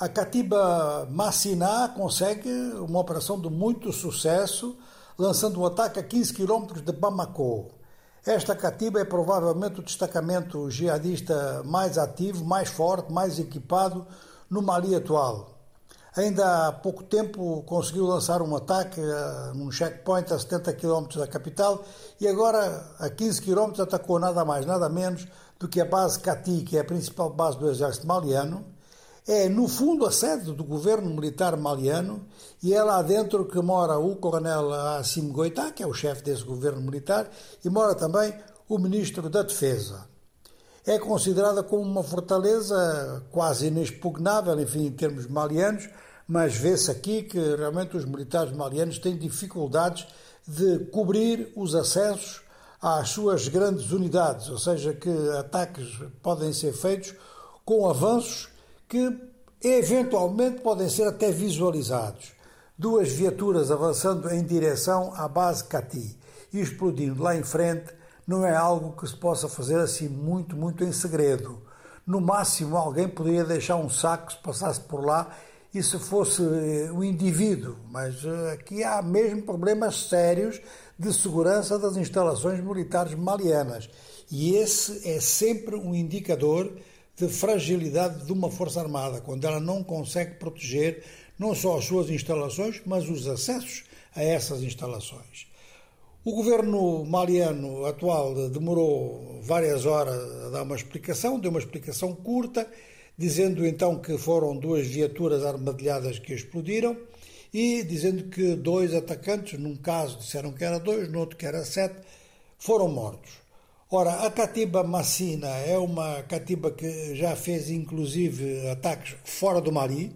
a Katiba Massiná consegue uma operação de muito sucesso, lançando um ataque a 15 quilómetros de Bamako. Esta Katiba é provavelmente o destacamento jihadista mais ativo, mais forte, mais equipado no Mali atual. Ainda há pouco tempo conseguiu lançar um ataque uh, num checkpoint a 70 km da capital e agora a 15 km atacou nada mais, nada menos do que a base Cati, que é a principal base do exército maliano. É, no fundo, a sede do governo militar maliano e é lá dentro que mora o coronel Assim Goitá, que é o chefe desse governo militar, e mora também o ministro da Defesa. É considerada como uma fortaleza quase inexpugnável, enfim, em termos malianos, mas vê-se aqui que realmente os militares malianos têm dificuldades de cobrir os acessos às suas grandes unidades, ou seja, que ataques podem ser feitos com avanços que eventualmente podem ser até visualizados. Duas viaturas avançando em direção à base Cati e explodindo lá em frente não é algo que se possa fazer assim muito, muito em segredo. No máximo, alguém poderia deixar um saco se passasse por lá e se fosse eh, o indivíduo, mas eh, aqui há mesmo problemas sérios de segurança das instalações militares malianas. E esse é sempre um indicador de fragilidade de uma Força Armada, quando ela não consegue proteger não só as suas instalações, mas os acessos a essas instalações. O governo maliano atual demorou várias horas a dar uma explicação, deu uma explicação curta dizendo então que foram duas viaturas armadilhadas que explodiram e dizendo que dois atacantes, num caso disseram que era dois, no outro que era sete, foram mortos. Ora, a Catiba Massina é uma Catiba que já fez inclusive ataques fora do Mali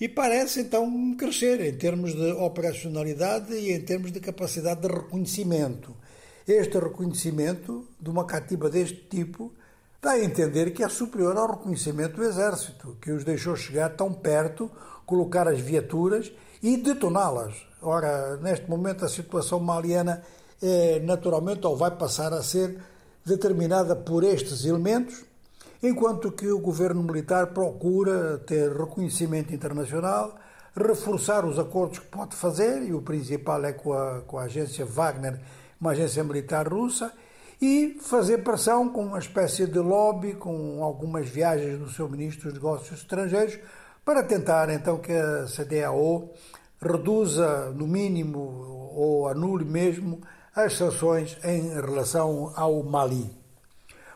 e parece então crescer em termos de operacionalidade e em termos de capacidade de reconhecimento. Este reconhecimento de uma Catiba deste tipo dá a entender que é superior ao reconhecimento do Exército, que os deixou chegar tão perto, colocar as viaturas e detoná-las. Ora, neste momento a situação maliana é naturalmente ou vai passar a ser determinada por estes elementos, enquanto que o governo militar procura ter reconhecimento internacional, reforçar os acordos que pode fazer, e o principal é com a, com a agência Wagner, uma agência militar russa, e fazer pressão com uma espécie de lobby, com algumas viagens do seu ministro dos Negócios Estrangeiros, para tentar então que a CDAO reduza, no mínimo, ou anule mesmo, as sanções em relação ao Mali.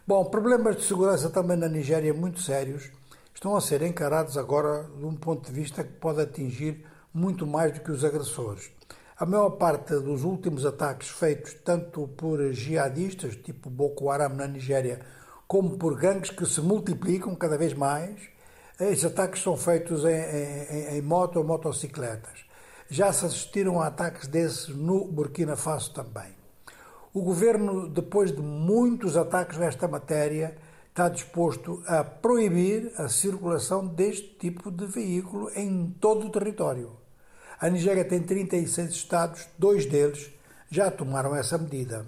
Bom, problemas de segurança também na Nigéria muito sérios estão a ser encarados agora de um ponto de vista que pode atingir muito mais do que os agressores. A maior parte dos últimos ataques feitos tanto por jihadistas, tipo Boko Haram na Nigéria, como por gangues que se multiplicam cada vez mais, esses ataques são feitos em, em, em moto ou motocicletas. Já se assistiram a ataques desses no Burkina Faso também. O governo, depois de muitos ataques nesta matéria, está disposto a proibir a circulação deste tipo de veículo em todo o território. A Nigéria tem 36 estados, dois deles já tomaram essa medida.